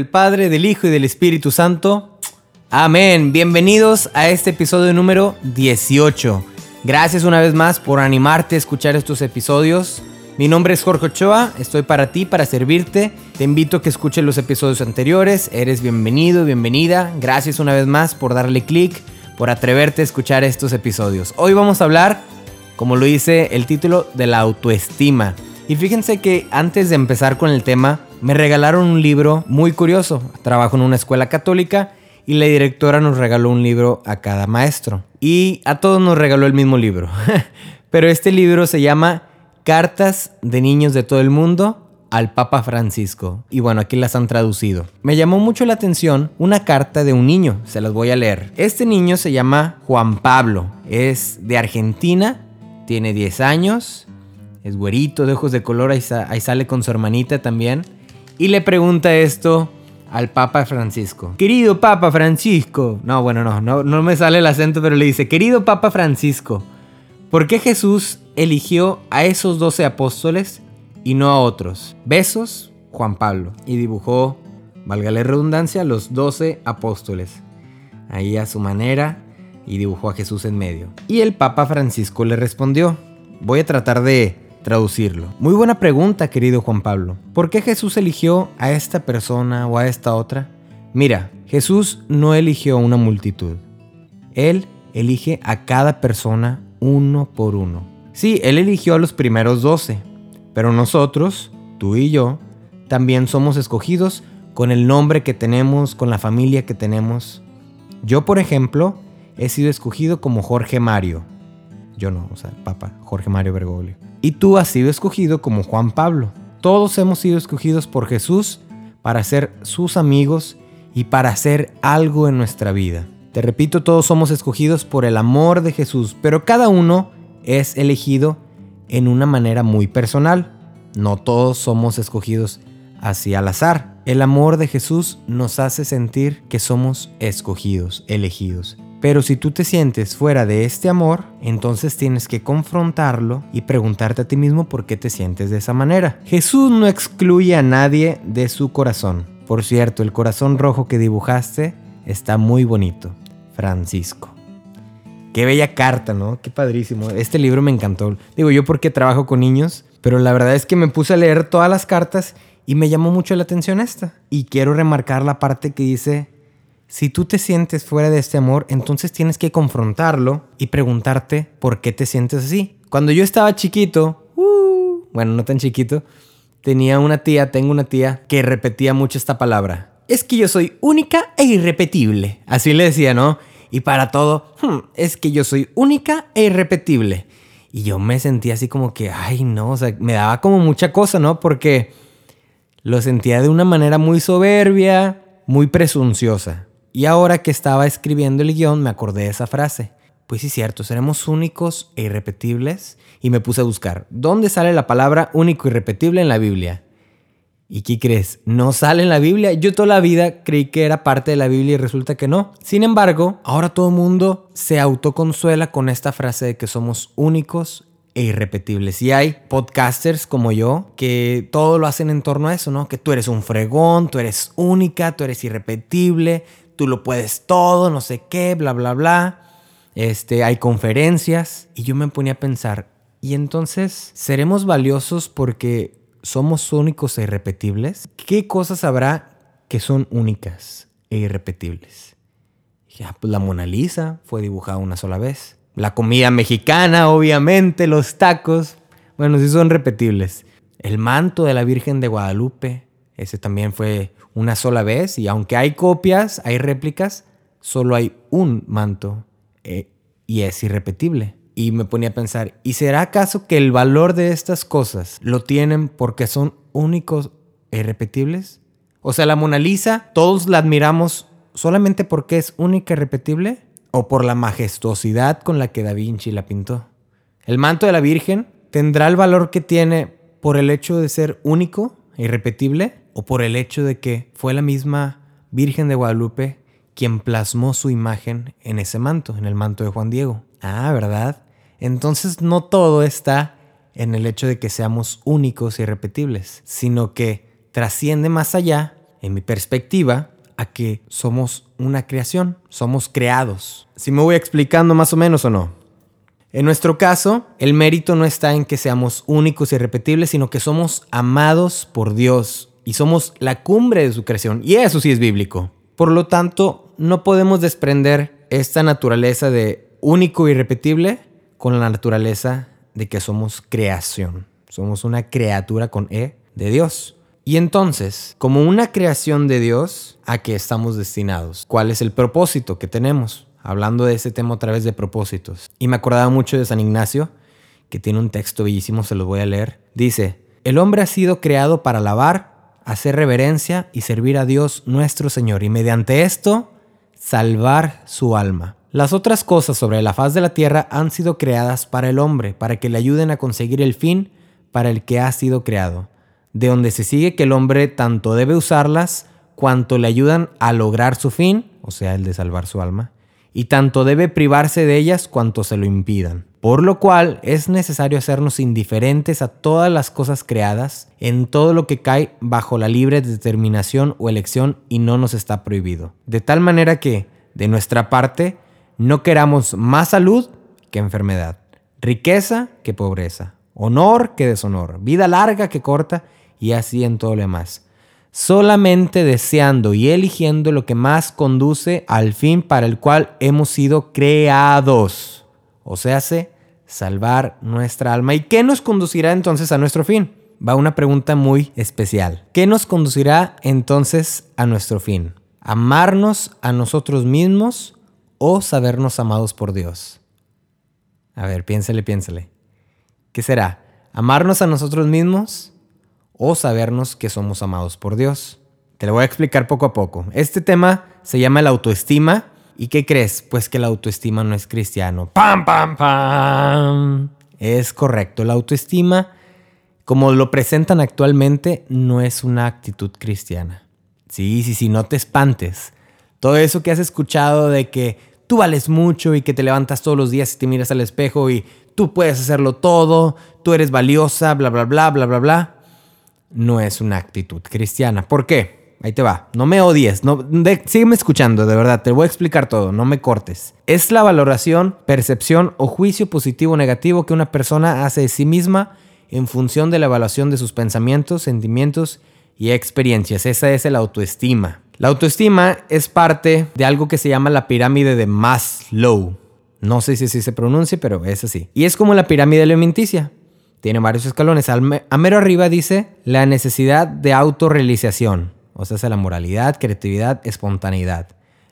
Del Padre, del Hijo y del Espíritu Santo. Amén. Bienvenidos a este episodio número 18. Gracias una vez más por animarte a escuchar estos episodios. Mi nombre es Jorge Ochoa, estoy para ti, para servirte. Te invito a que escuches los episodios anteriores. Eres bienvenido, bienvenida. Gracias una vez más por darle clic, por atreverte a escuchar estos episodios. Hoy vamos a hablar, como lo dice el título, de la autoestima. Y fíjense que antes de empezar con el tema, me regalaron un libro muy curioso. Trabajo en una escuela católica y la directora nos regaló un libro a cada maestro. Y a todos nos regaló el mismo libro. Pero este libro se llama Cartas de Niños de todo el Mundo al Papa Francisco. Y bueno, aquí las han traducido. Me llamó mucho la atención una carta de un niño, se las voy a leer. Este niño se llama Juan Pablo, es de Argentina, tiene 10 años, es güerito, de ojos de color, ahí, sale con su hermanita también. Y le pregunta esto al Papa Francisco. Querido Papa Francisco. No, bueno, no, no, no me sale el acento, pero le dice, querido Papa Francisco, ¿por qué Jesús eligió a esos doce apóstoles y no a otros? Besos, Juan Pablo. Y dibujó, valga la redundancia, los doce apóstoles. Ahí a su manera y dibujó a Jesús en medio. Y el Papa Francisco le respondió, voy a tratar de traducirlo. Muy buena pregunta, querido Juan Pablo. ¿Por qué Jesús eligió a esta persona o a esta otra? Mira, Jesús no eligió a una multitud. Él elige a cada persona uno por uno. Sí, Él eligió a los primeros doce, pero nosotros, tú y yo, también somos escogidos con el nombre que tenemos, con la familia que tenemos. Yo, por ejemplo, he sido escogido como Jorge Mario. Yo no, o sea, Papa, Jorge Mario Bergoglio. Y tú has sido escogido como Juan Pablo. Todos hemos sido escogidos por Jesús para ser sus amigos y para hacer algo en nuestra vida. Te repito, todos somos escogidos por el amor de Jesús, pero cada uno es elegido en una manera muy personal. No todos somos escogidos así al azar. El amor de Jesús nos hace sentir que somos escogidos, elegidos. Pero si tú te sientes fuera de este amor, entonces tienes que confrontarlo y preguntarte a ti mismo por qué te sientes de esa manera. Jesús no excluye a nadie de su corazón. Por cierto, el corazón rojo que dibujaste está muy bonito. Francisco. Qué bella carta, ¿no? Qué padrísimo. Este libro me encantó. Digo yo porque trabajo con niños, pero la verdad es que me puse a leer todas las cartas y me llamó mucho la atención esta. Y quiero remarcar la parte que dice si tú te sientes fuera de este amor, entonces tienes que confrontarlo y preguntarte por qué te sientes así. Cuando yo estaba chiquito, uh, bueno, no tan chiquito, tenía una tía, tengo una tía que repetía mucho esta palabra. Es que yo soy única e irrepetible. Así le decía, ¿no? Y para todo, hmm, es que yo soy única e irrepetible. Y yo me sentía así como que, ay, no, o sea, me daba como mucha cosa, ¿no? Porque lo sentía de una manera muy soberbia, muy presunciosa. Y ahora que estaba escribiendo el guion me acordé de esa frase. Pues sí, cierto, seremos únicos e irrepetibles. Y me puse a buscar, ¿dónde sale la palabra único y irrepetible en la Biblia? ¿Y qué crees? No sale en la Biblia. Yo toda la vida creí que era parte de la Biblia y resulta que no. Sin embargo, ahora todo el mundo se autoconsuela con esta frase de que somos únicos e irrepetibles. Y hay podcasters como yo que todo lo hacen en torno a eso, ¿no? Que tú eres un fregón, tú eres única, tú eres irrepetible, tú lo puedes todo, no sé qué, bla, bla, bla. Este, hay conferencias y yo me ponía a pensar, ¿y entonces seremos valiosos porque somos únicos e irrepetibles? ¿Qué cosas habrá que son únicas e irrepetibles? Ya, ah, pues la Mona Lisa fue dibujada una sola vez. La comida mexicana, obviamente, los tacos, bueno, sí son repetibles. El manto de la Virgen de Guadalupe, ese también fue una sola vez y aunque hay copias, hay réplicas, solo hay un manto eh, y es irrepetible. Y me ponía a pensar, ¿y será acaso que el valor de estas cosas lo tienen porque son únicos e irrepetibles? O sea, la Mona Lisa, todos la admiramos solamente porque es única y repetible o por la majestuosidad con la que Da Vinci la pintó. El manto de la Virgen tendrá el valor que tiene por el hecho de ser único e irrepetible o por el hecho de que fue la misma Virgen de Guadalupe quien plasmó su imagen en ese manto, en el manto de Juan Diego. Ah, ¿verdad? Entonces no todo está en el hecho de que seamos únicos y irrepetibles, sino que trasciende más allá en mi perspectiva, a que somos una creación, somos creados. Si me voy explicando más o menos o no. En nuestro caso, el mérito no está en que seamos únicos y irrepetibles, sino que somos amados por Dios y somos la cumbre de su creación. Y eso sí es bíblico. Por lo tanto, no podemos desprender esta naturaleza de único y irrepetible con la naturaleza de que somos creación. Somos una criatura con E de Dios. Y entonces, como una creación de Dios, ¿a qué estamos destinados? ¿Cuál es el propósito que tenemos? Hablando de ese tema otra vez de propósitos. Y me acordaba mucho de San Ignacio, que tiene un texto bellísimo, se los voy a leer. Dice, el hombre ha sido creado para alabar, hacer reverencia y servir a Dios nuestro Señor, y mediante esto, salvar su alma. Las otras cosas sobre la faz de la tierra han sido creadas para el hombre, para que le ayuden a conseguir el fin para el que ha sido creado de donde se sigue que el hombre tanto debe usarlas cuanto le ayudan a lograr su fin, o sea, el de salvar su alma, y tanto debe privarse de ellas cuanto se lo impidan. Por lo cual es necesario hacernos indiferentes a todas las cosas creadas, en todo lo que cae bajo la libre determinación o elección y no nos está prohibido. De tal manera que, de nuestra parte, no queramos más salud que enfermedad, riqueza que pobreza, honor que deshonor, vida larga que corta, y así en todo lo demás. Solamente deseando y eligiendo lo que más conduce al fin para el cual hemos sido creados. O sea, hace salvar nuestra alma. ¿Y qué nos conducirá entonces a nuestro fin? Va una pregunta muy especial. ¿Qué nos conducirá entonces a nuestro fin? ¿Amarnos a nosotros mismos o sabernos amados por Dios? A ver, piénsele, piénsele. ¿Qué será? ¿Amarnos a nosotros mismos o sabernos que somos amados por Dios. Te lo voy a explicar poco a poco. Este tema se llama la autoestima. ¿Y qué crees? Pues que la autoestima no es cristiano. ¡Pam, pam, pam! Es correcto. La autoestima, como lo presentan actualmente, no es una actitud cristiana. Sí, sí, sí, no te espantes. Todo eso que has escuchado de que tú vales mucho y que te levantas todos los días y te miras al espejo y tú puedes hacerlo todo, tú eres valiosa, bla, bla, bla, bla, bla, bla no es una actitud cristiana. ¿Por qué? Ahí te va. No me odies. No, sígueme escuchando, de verdad. Te voy a explicar todo. No me cortes. Es la valoración, percepción o juicio positivo o negativo que una persona hace de sí misma en función de la evaluación de sus pensamientos, sentimientos y experiencias. Esa es la autoestima. La autoestima es parte de algo que se llama la pirámide de Maslow. No sé si así se pronuncia, pero es así. Y es como la pirámide alimenticia tiene varios escalones. a mero arriba dice la necesidad de autorrealización, o sea, la moralidad, creatividad, espontaneidad.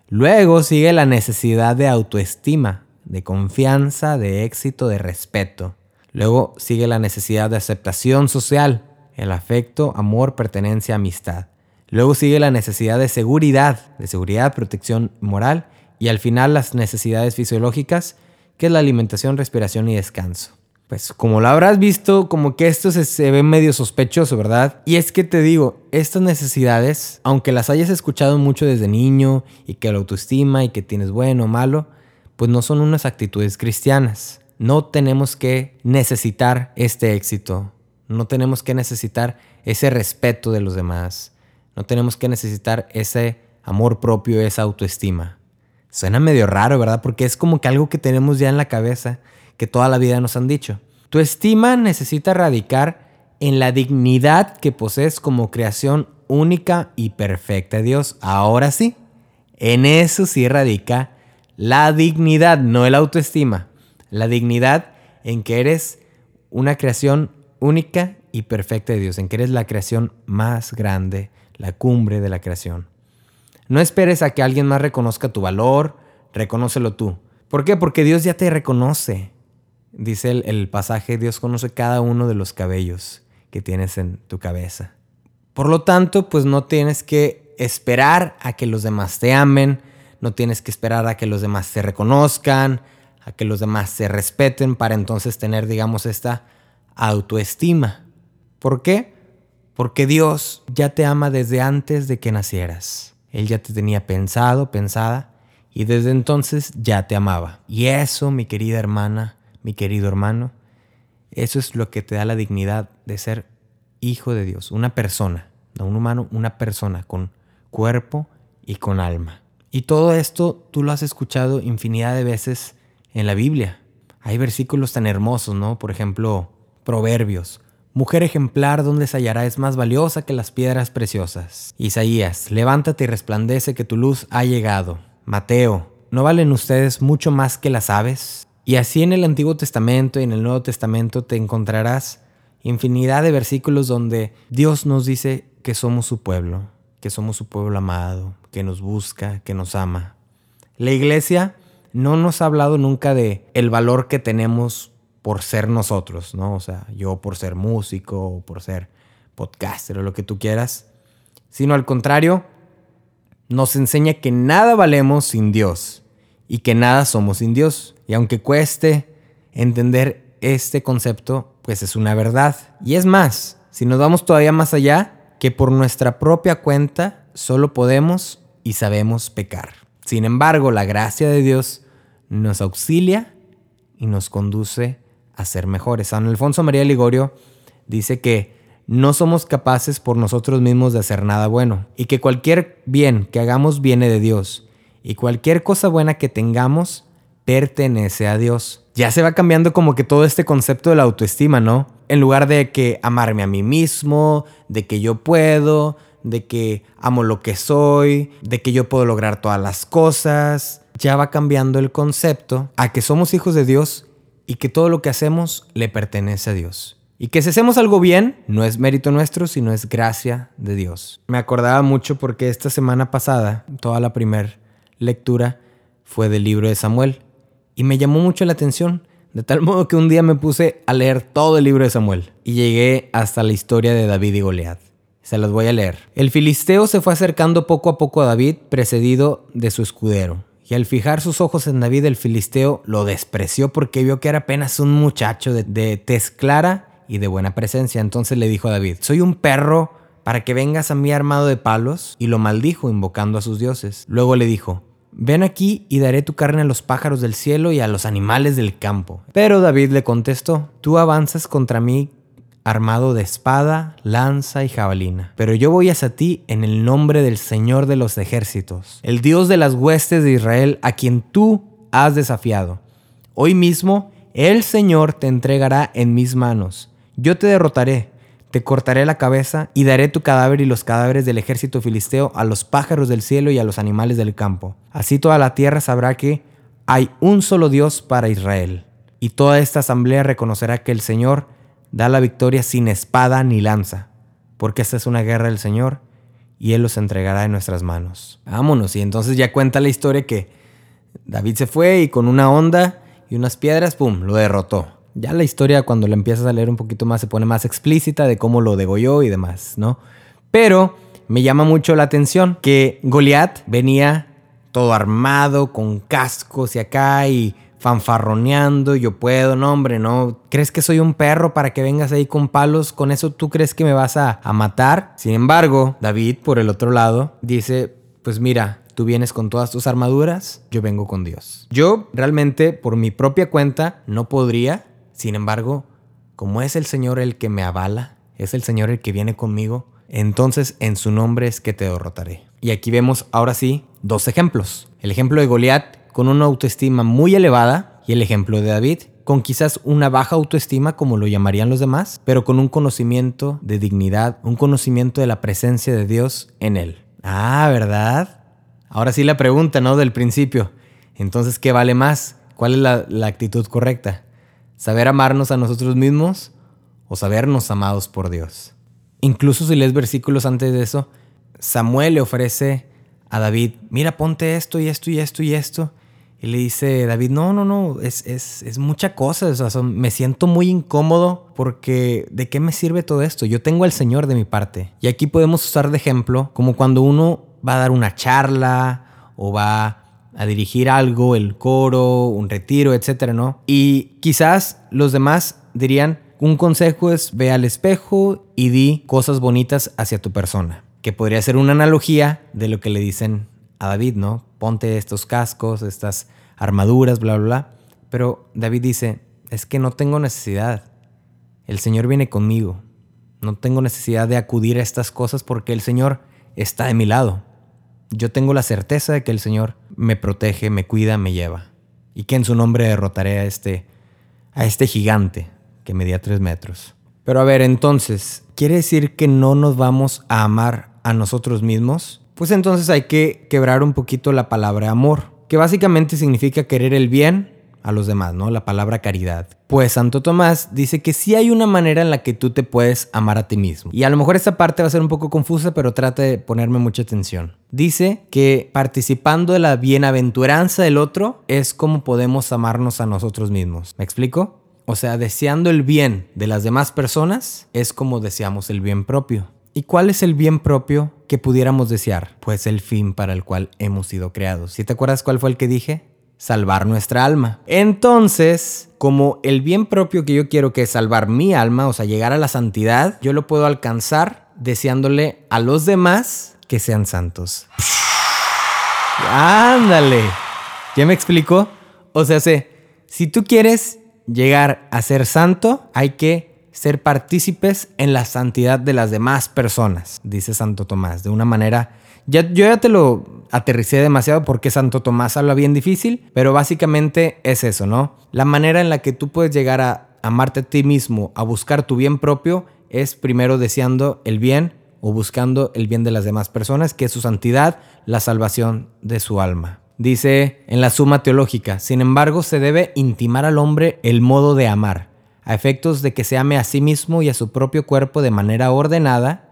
Luego sigue la necesidad de autoestima, de confianza, de éxito, de respeto. Luego sigue la necesidad de aceptación social, el afecto, amor, pertenencia, amistad. Luego sigue la necesidad de seguridad, de seguridad, protección moral. Y al final las necesidades fisiológicas, que es la alimentación, respiración y descanso pues como lo habrás visto, como que esto se, ve medio sospechoso, ¿verdad? Y es que te digo, estas necesidades, aunque las hayas escuchado mucho desde niño y que la autoestima y que tienes bueno o malo, pues no son unas actitudes cristianas. No tenemos que necesitar este éxito, no tenemos que necesitar ese respeto de los demás, no tenemos que necesitar ese amor propio, esa autoestima. Suena medio raro, ¿verdad? Porque es como que algo que tenemos ya en la cabeza que toda la vida nos han dicho. Tu estima necesita radicar en la dignidad que posees como creación única y perfecta de Dios. Ahora sí, en eso sí radica la dignidad, no el autoestima. La dignidad en que eres una creación única y perfecta de Dios, en que eres la creación más grande, la cumbre de la creación. No esperes a que alguien más reconozca tu valor, reconócelo tú. ¿Por qué? Porque Dios ya te reconoce. Dice el, pasaje, Dios conoce cada uno de los cabellos que tienes en tu cabeza. Por lo tanto, pues no tienes que esperar a que los demás te amen, no tienes que esperar a que los demás te reconozcan, a que los demás te respeten para entonces tener, digamos, esta autoestima. ¿Por qué? Porque Dios ya te ama desde antes de que nacieras. Él ya te tenía pensado, pensada, y desde entonces ya te amaba. Y eso, mi querida hermana, mi querido hermano, eso es lo que te da la dignidad de ser hijo de Dios, una persona, no un humano, una persona con cuerpo y con alma. Y todo esto tú lo has escuchado infinidad de veces en la Biblia. Hay versículos tan hermosos, ¿no? Por ejemplo, Proverbios. Mujer ejemplar donde se hallará es más valiosa que las piedras preciosas. Isaías, levántate y resplandece que tu luz ha llegado. Mateo, ¿no valen ustedes mucho más que las aves? Y así en el Antiguo Testamento y en el Nuevo Testamento te encontrarás infinidad de versículos donde Dios nos dice que somos su pueblo, que somos su pueblo amado, que nos busca, que nos ama. La iglesia no nos ha hablado nunca de el valor que tenemos por ser nosotros, ¿no? O sea, yo por ser músico o por ser podcaster o lo que tú quieras, sino al contrario, nos enseña que nada valemos sin Dios y que nada somos sin Dios. Y aunque cueste entender este concepto, pues es una verdad. Y es más, si nos vamos todavía más allá, que por nuestra propia cuenta solo podemos y sabemos pecar. Sin embargo, la gracia de Dios nos auxilia y nos conduce a ser mejores. San Alfonso María Ligorio dice que no somos capaces por nosotros mismos de hacer nada bueno y que cualquier bien que hagamos viene de Dios y cualquier cosa buena que tengamos pertenece a Dios. Ya se va cambiando como que todo este concepto de la autoestima, ¿no? En lugar de que amarme a mí mismo, de que yo puedo, de que amo lo que soy, de que yo puedo lograr todas las cosas, ya va cambiando el concepto a que somos hijos de Dios y que todo lo que hacemos le pertenece a Dios. Y que si hacemos algo bien, no es mérito nuestro, sino es gracia de Dios. Me acordaba mucho porque esta semana pasada, toda la primera lectura fue del libro de Samuel. Y me llamó mucho la atención, de tal modo que un día me puse a leer todo el libro de Samuel. Y llegué hasta la historia de David y Goliat. Se las voy a leer. El filisteo se fue acercando poco a poco a David, precedido de su escudero. Y al fijar sus ojos en David, el filisteo lo despreció porque vio que era apenas un muchacho de, de tez clara y de buena presencia. Entonces le dijo a David, soy un perro para que vengas a mí armado de palos, y lo maldijo invocando a sus dioses. Luego le dijo, ven aquí y daré tu carne a los pájaros del cielo y a los animales del campo. Pero David le contestó, tú avanzas contra mí armado de espada, lanza y jabalina. Pero yo voy hacia ti en el nombre del Señor de los ejércitos, el Dios de las huestes de Israel, a quien tú has desafiado. Hoy mismo el Señor te entregará en mis manos. Yo te derrotaré, te cortaré la cabeza y daré tu cadáver y los cadáveres del ejército filisteo a los pájaros del cielo y a los animales del campo. Así toda la tierra sabrá que hay un solo Dios para Israel. Y toda esta asamblea reconocerá que el Señor da la victoria sin espada ni lanza, porque esta es una guerra del Señor y Él los entregará en nuestras manos. Vámonos, y entonces ya cuenta la historia que David se fue y con una onda y unas piedras, ¡pum!, lo derrotó. Ya la historia cuando la empiezas a leer un poquito más se pone más explícita de cómo lo degolló y demás, ¿no? Pero me llama mucho la atención que Goliat venía todo armado, con cascos y acá y fanfarroneando, yo puedo, no hombre, no. ¿Crees que soy un perro para que vengas ahí con palos? ¿Con eso tú crees que me vas a, a matar? Sin embargo, David, por el otro lado, dice, pues mira, tú vienes con todas tus armaduras, yo vengo con Dios. Yo realmente, por mi propia cuenta, no podría, sin embargo, como es el Señor el que me avala, es el Señor el que viene conmigo, entonces en su nombre es que te derrotaré. Y aquí vemos ahora sí dos ejemplos. El ejemplo de Goliat con una autoestima muy elevada y el ejemplo de David, con quizás una baja autoestima como lo llamarían los demás, pero con un conocimiento de dignidad, un conocimiento de la presencia de Dios en él. Ah, ¿verdad? Ahora sí la pregunta, ¿no? Del principio. Entonces, ¿qué vale más? ¿Cuál es la, la actitud correcta? ¿Saber amarnos a nosotros mismos o sabernos amados por Dios? Incluso si lees versículos antes de eso, Samuel le ofrece a David, mira, ponte esto y esto y esto y esto. Y le dice David, no, no, no, es, es, es mucha cosa, me siento muy incómodo porque ¿de qué me sirve todo esto? Yo tengo al Señor de mi parte. Y aquí podemos usar de ejemplo como cuando uno va a dar una charla o va a dirigir algo, el coro, un retiro, etcétera, ¿no? Y quizás los demás dirían, un consejo es ve al espejo y di cosas bonitas hacia tu persona, que podría ser una analogía de lo que le dicen a David, ¿no? Ponte estos cascos, estas armaduras, bla, bla, bla. Pero David dice, es que no tengo necesidad. El Señor viene conmigo. No tengo necesidad de acudir a estas cosas porque el Señor está de mi lado. Yo tengo la certeza de que el Señor me protege, me cuida, me lleva. Y que en su nombre derrotaré a este, a este gigante que medía tres metros. Pero a ver, entonces, ¿quiere decir que no nos vamos a amar a nosotros mismos? Pues entonces hay que quebrar un poquito la palabra amor, que básicamente significa querer el bien a los demás, ¿no? La palabra caridad. Pues Santo Tomás dice que sí hay una manera en la que tú te puedes amar a ti mismo. Y a lo mejor esta parte va a ser un poco confusa, pero trata de ponerme mucha atención. Dice que participando de la bienaventuranza del otro es como podemos amarnos a nosotros mismos. ¿Me explico? O sea, deseando el bien de las demás personas es como deseamos el bien propio. ¿Y cuál es el bien propio que pudiéramos desear? Pues el fin para el cual hemos sido creados. ¿Si te acuerdas cuál fue el que dije? Salvar nuestra alma. Entonces, como el bien propio que yo quiero que es salvar mi alma, o sea, llegar a la santidad, yo lo puedo alcanzar deseándole a los demás que sean santos. Ándale. ¿Ya me explico? O sea, sé, si tú quieres llegar a ser santo, hay que ser partícipes en la santidad de las demás personas, dice Santo Tomás, de una manera ya, yo ya te lo aterricé demasiado porque Santo Tomás habla bien difícil, pero básicamente es eso, ¿no? La manera en la que tú puedes llegar a amarte a ti mismo, a buscar tu bien propio, es primero deseando el bien o buscando el bien de las demás personas, que es su santidad, la salvación de su alma. Dice en la Suma Teológica, sin embargo, se debe intimar al hombre el modo de amar, a efectos de que se ame a sí mismo y a su propio cuerpo de manera ordenada,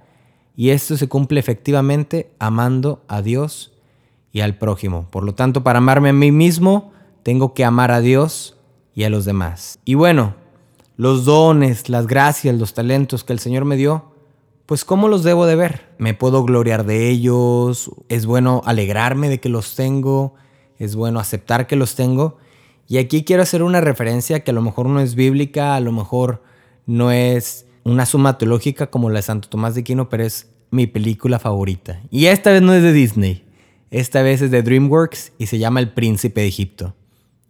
y esto se cumple efectivamente amando a Dios y al prójimo. Por lo tanto, para amarme a mí mismo, tengo que amar a Dios y a los demás. Y bueno, los dones, las gracias, los talentos que el Señor me dio, pues ¿cómo los debo de ver? ¿Me puedo gloriar de ellos? ¿Es bueno alegrarme de que los tengo? ¿Es bueno aceptar que los tengo? Y aquí quiero hacer una referencia que a lo mejor no es bíblica, a lo mejor no es una suma teológica como la de Santo Tomás de Aquino, pero es mi película favorita. Y esta vez no es de Disney, esta vez es de DreamWorks y se llama El Príncipe de Egipto,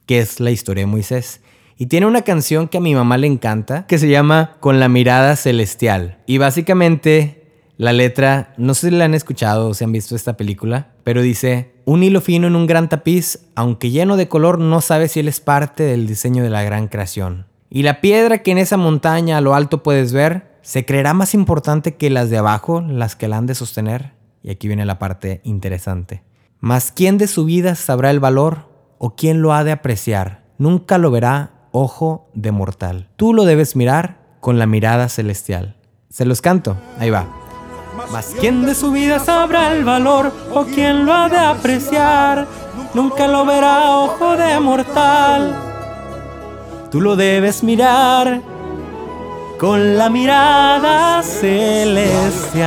que es la historia de Moisés. Y tiene una canción que a mi mamá le encanta, que se llama Con la mirada celestial. Y básicamente la letra, no sé si la han escuchado o si han visto esta película, pero dice, un hilo fino en un gran tapiz, aunque lleno de color, no sabe si él es parte del diseño de la gran creación. Y la piedra que en esa montaña a lo alto puedes ver, ¿se creerá más importante que las de abajo, las que la han de sostener? Y aquí viene la parte interesante. Mas ¿quién de su vida sabrá el valor o quién lo ha de apreciar? Nunca lo verá ojo de mortal. Tú lo debes mirar con la mirada celestial. Se los canto, ahí va. Mas ¿quién de su vida sabrá el valor o quién lo ha de apreciar? Nunca lo verá ojo de mortal tú lo debes mirar con la mirada celestial.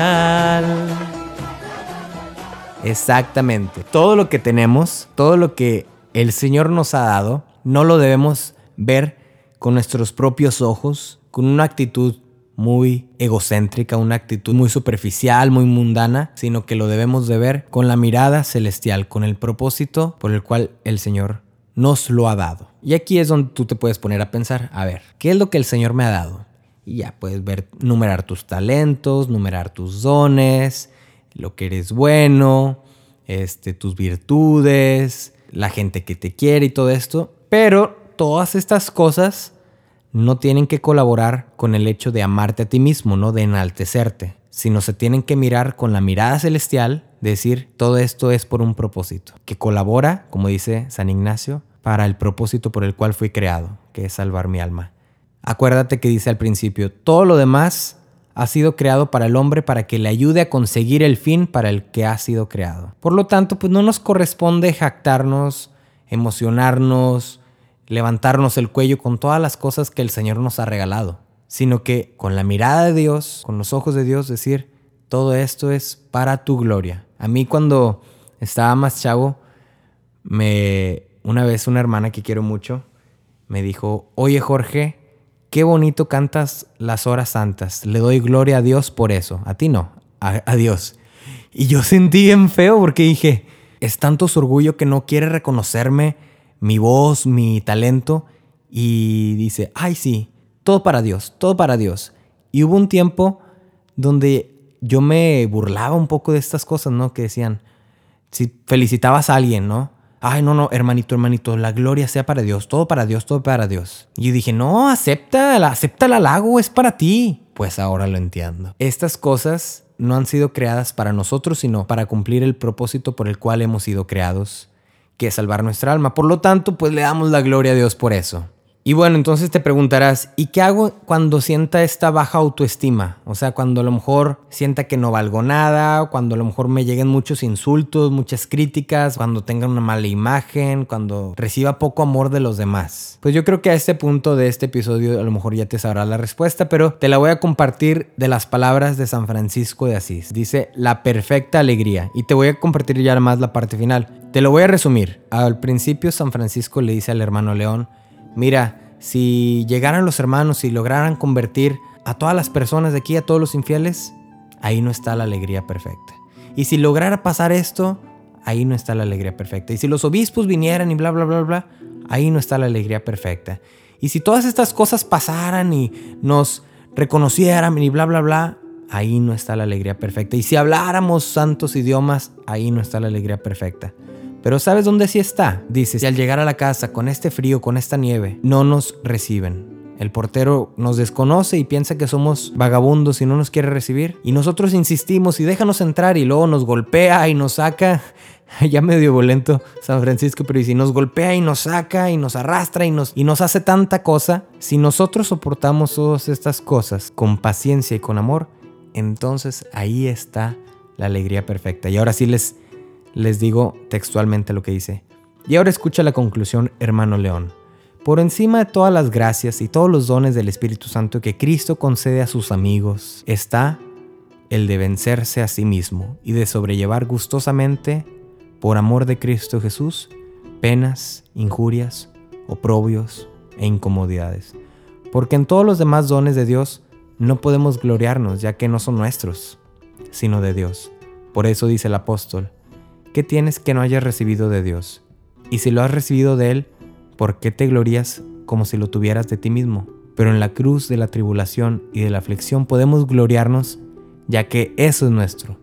Exactamente. Todo lo que tenemos, todo lo que el Señor nos ha dado, no lo debemos ver con nuestros propios ojos, con una actitud muy egocéntrica, una actitud muy superficial, muy mundana, sino que lo debemos de ver con la mirada celestial, con el propósito por el cual el Señor nos lo ha dado. Y aquí es donde tú te puedes poner a pensar, a ver, ¿qué es lo que el Señor me ha dado? Y ya puedes ver, numerar tus talentos, numerar tus dones, lo que eres bueno, este, tus virtudes, la gente que te quiere y todo esto. Pero todas estas cosas no tienen que colaborar con el hecho de amarte a ti mismo, ¿no? De enaltecerte, sino se tienen que mirar con la mirada celestial, decir, todo esto es por un propósito, que colabora, como dice San Ignacio, para el propósito por el cual fui creado, que es salvar mi alma. Acuérdate que dice al principio, todo lo demás ha sido creado para el hombre para que le ayude a conseguir el fin para el que ha sido creado. Por lo tanto, pues no nos corresponde jactarnos, emocionarnos, levantarnos el cuello con todas las cosas que el Señor nos ha regalado, sino que con la mirada de Dios, con los ojos de Dios, decir, todo esto es para tu gloria. A mí cuando estaba más chavo, me una vez una hermana que quiero mucho me dijo, oye Jorge, qué bonito cantas las horas santas. Le doy gloria a Dios por eso. A ti no, a, Dios. Y yo sentí bien feo porque dije, es tanto su orgullo que no quiere reconocerme mi voz, mi talento. Y dice, ay sí, todo para Dios, todo para Dios. Y hubo un tiempo donde yo me burlaba un poco de estas cosas, ¿no? Que decían, Si felicitabas a alguien, ¿no? Ay, no, no, hermanito, hermanito, la gloria sea para Dios, todo para Dios, todo para Dios. Y yo dije, no, acepta, acepta el halago, es para ti. Pues ahora lo entiendo. Estas cosas no han sido creadas para nosotros, sino para cumplir el propósito por el cual hemos sido creados, que es salvar nuestra alma. Por lo tanto, pues le damos la gloria a Dios por eso. Y bueno, entonces te preguntarás, ¿y qué hago cuando sienta esta baja autoestima? O sea, cuando a lo mejor sienta que no valgo nada, cuando a lo mejor me lleguen muchos insultos, muchas críticas, cuando tenga una mala imagen, cuando reciba poco amor de los demás. Pues yo creo que a este punto de este episodio a lo mejor ya te sabrás la respuesta, pero te la voy a compartir de las palabras de San Francisco de Asís. Dice la perfecta alegría. Y te voy a compartir ya más la parte final. Te lo voy a resumir. Al principio San Francisco le dice al hermano León, Mira, si llegaran los hermanos y lograran convertir a todas las personas de aquí, a todos los infieles, ahí no está la alegría perfecta. Y si lograra pasar esto, ahí no está la alegría perfecta. Y si los obispos vinieran y bla, bla, bla, bla, ahí no está la alegría perfecta. Y si todas estas cosas pasaran y nos reconocieran y bla, bla, bla, ahí no está la alegría perfecta. Y si habláramos santos idiomas, ahí no está la alegría perfecta. Pero ¿sabes dónde sí está? Dice, si al llegar a la casa con este frío, con esta nieve, no nos reciben. El portero nos desconoce y piensa que somos vagabundos y no nos quiere recibir. Y nosotros insistimos y déjanos entrar y luego nos golpea y nos saca. ya medio violento San Francisco, pero si nos golpea y nos saca y nos arrastra y nos, y nos hace tanta cosa, si nosotros soportamos todas estas cosas con paciencia y con amor, entonces ahí está la alegría perfecta. Y ahora sí les les digo textualmente lo que dice. Y ahora escucha la conclusión, hermano León. Por encima de todas las gracias y todos los dones del Espíritu Santo que Cristo concede a sus amigos, está el de vencerse a sí mismo y de sobrellevar gustosamente, por amor de Cristo Jesús, penas, injurias, oprobios e incomodidades. Porque en todos los demás dones de Dios no podemos gloriarnos, ya que no son nuestros, sino de Dios. Por eso dice el apóstol, ¿Qué tienes que no hayas recibido de Dios? Y si lo has recibido de Él, ¿por qué te glorías como si lo tuvieras de ti mismo? Pero en la cruz de la tribulación y de la aflicción podemos gloriarnos, ya que eso es nuestro.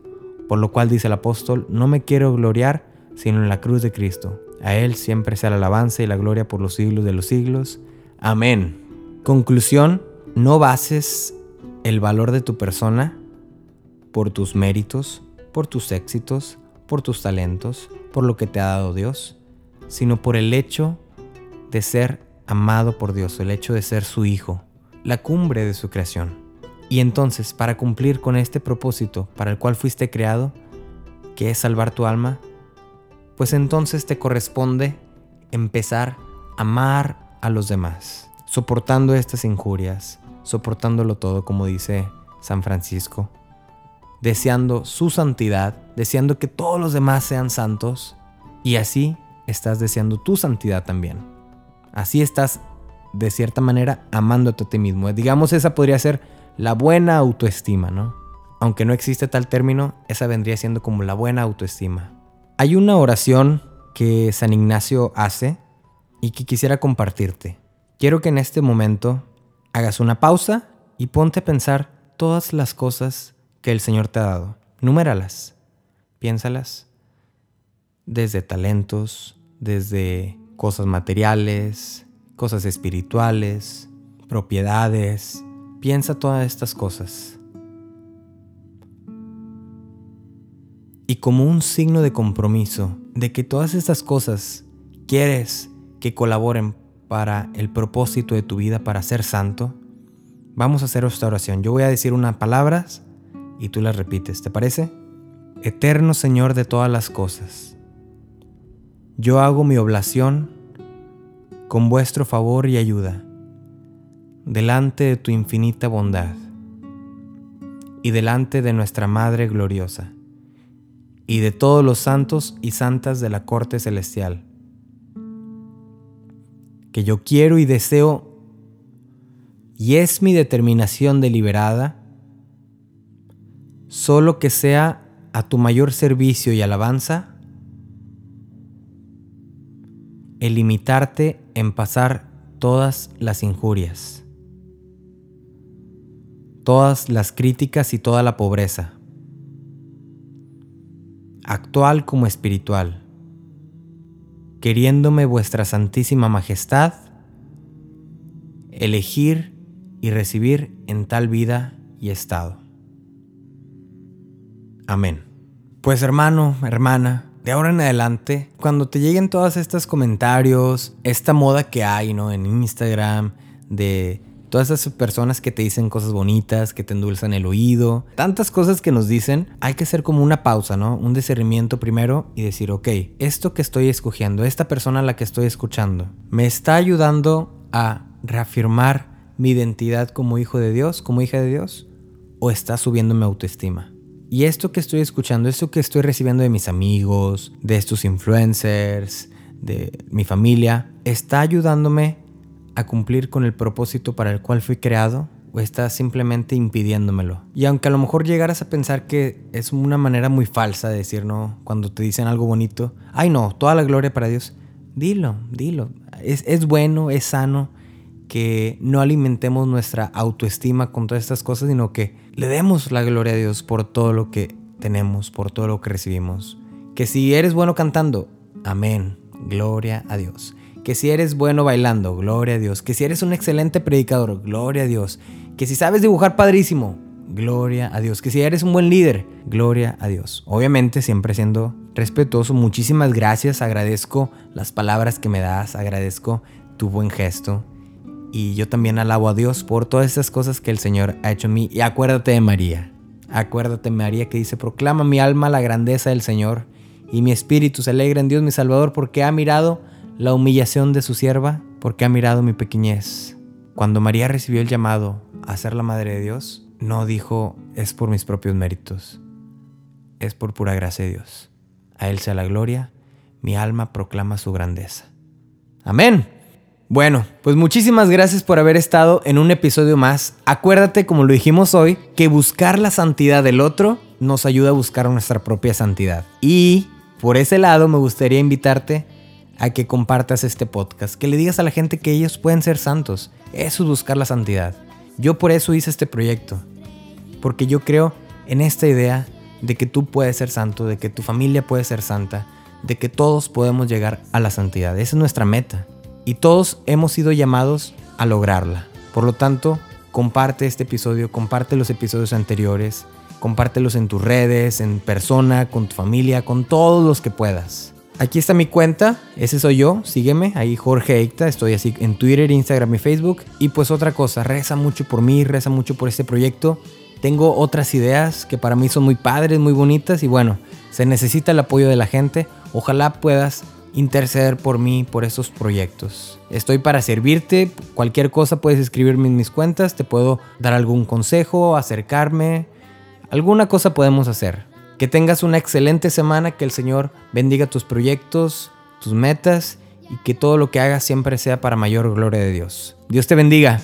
Por lo cual dice el apóstol, no me quiero gloriar, sino en la cruz de Cristo. A Él siempre sea la alabanza y la gloria por los siglos de los siglos. Amén. Conclusión, no bases el valor de tu persona por tus méritos, por tus éxitos, por tus talentos, por lo que te ha dado Dios, sino por el hecho de ser amado por Dios, el hecho de ser su hijo, la cumbre de su creación. Y entonces, para cumplir con este propósito para el cual fuiste creado, que es salvar tu alma, pues entonces te corresponde empezar a amar a los demás, soportando estas injurias, soportándolo todo, como dice San Francisco, deseando su santidad, deseando que todos los demás sean santos, y así estás deseando tu santidad también. Así estás, de cierta manera, amándote a ti mismo. Digamos, esa podría ser la buena autoestima, ¿no? Aunque no existe tal término, esa vendría siendo como la buena autoestima. Hay una oración que San Ignacio hace y que quisiera compartirte. Quiero que en este momento hagas una pausa y ponte a pensar todas las cosas que el Señor te ha dado. Numéralas, piénsalas. Desde talentos, desde cosas materiales, cosas espirituales, propiedades. Piensa todas estas cosas. Y como un signo de compromiso de que todas estas cosas quieres que colaboren para el propósito de tu vida, para ser santo, vamos a hacer esta oración. Yo voy a decir unas palabras y tú las repites, ¿te parece? Eterno Señor de todas las cosas, yo hago mi oblación con vuestro favor y ayuda, delante de tu infinita bondad y delante de nuestra Madre gloriosa y de todos los santos y santas de la corte celestial, que yo quiero y deseo, y es mi determinación deliberada, solo que sea a tu mayor servicio y alabanza, el limitarte en pasar todas las injurias, todas las críticas y toda la pobreza. actual como espiritual, queriéndome vuestra santísima majestad, elegir y recibir en tal vida y estado. Amén. Pues hermano, hermana, de ahora en adelante, cuando te lleguen todos estos comentarios, esta moda que hay, ¿no? En Instagram, de todas esas personas que te dicen cosas bonitas, que te endulzan el oído, tantas cosas que nos dicen, hay que hacer como una pausa, ¿no? Un discernimiento primero y decir, ok, esto que estoy escogiendo, esta persona a la que estoy escuchando, ¿me está ayudando a reafirmar mi identidad como hijo de Dios, como hija de Dios? ¿O está subiendo mi autoestima? Y esto que estoy escuchando, esto que estoy recibiendo de mis amigos, de estos influencers, de mi familia, ¿está ayudándome a cumplir con el propósito para el cual fui creado? ¿O está simplemente impidiéndomelo? Y aunque a lo mejor llegaras a pensar que es una manera muy falsa de decir, no, cuando te dicen algo bonito, ay no, toda la gloria para Dios, dilo, dilo. Es, es bueno, es sano, que no alimentemos nuestra autoestima con todas estas cosas, sino que le demos la gloria a Dios por todo lo que tenemos, por todo lo que recibimos. Que si eres bueno cantando, amén, gloria a Dios. Que si eres bueno bailando, gloria a Dios. Que si eres un excelente predicador, gloria a Dios. Que si sabes dibujar padrísimo, gloria a Dios. Que si eres un buen líder, gloria a Dios. Obviamente siempre siendo respetuoso, muchísimas gracias, agradezco las palabras que me das, agradezco tu buen gesto y yo también alabo a Dios por todas esas cosas que el Señor ha hecho en mí. Y acuérdate de María. Acuérdate María que dice, proclama mi alma la grandeza del Señor y mi espíritu se alegra en Dios mi Salvador porque ha mirado la humillación de su sierva, porque ha mirado mi pequeñez. Cuando María recibió el llamado a ser la Madre de Dios, no dijo es por mis propios méritos, es por pura gracia de Dios. A Él sea la gloria, mi alma proclama su grandeza. Amén. Bueno, pues muchísimas gracias por haber estado en un episodio más. Acuérdate, como lo dijimos hoy, que buscar la santidad del otro nos ayuda a buscar nuestra propia santidad. Y por ese lado me gustaría invitarte a que compartas este podcast, que le digas a la gente que ellos pueden ser santos. Eso es buscar la santidad. Yo por eso hice este proyecto, porque yo creo en esta idea de que tú puedes ser santo, de que tu familia puede ser santa, de que todos podemos llegar a la santidad. Esa es nuestra meta y todos hemos sido llamados a lograrla. Por lo tanto, comparte este episodio, comparte los episodios anteriores, compártelos en tus redes, en persona, con tu familia, con todos los que puedas. Aquí está mi cuenta, ese soy yo, sígueme, ahí Jorge Eicta, estoy así en Twitter, Instagram y Facebook. Y pues otra cosa, reza mucho por mí, reza mucho por este proyecto. Tengo otras ideas que para mí son muy padres, muy bonitas y bueno, se necesita el apoyo de la gente. Ojalá puedas interceder por mí, por esos proyectos. Estoy para servirte, cualquier cosa puedes escribirme en mis cuentas, te puedo dar algún consejo, acercarme, alguna cosa podemos hacer. Que tengas una excelente semana, que el Señor bendiga tus proyectos, tus metas y que todo lo que hagas siempre sea para mayor gloria de Dios. Dios te bendiga.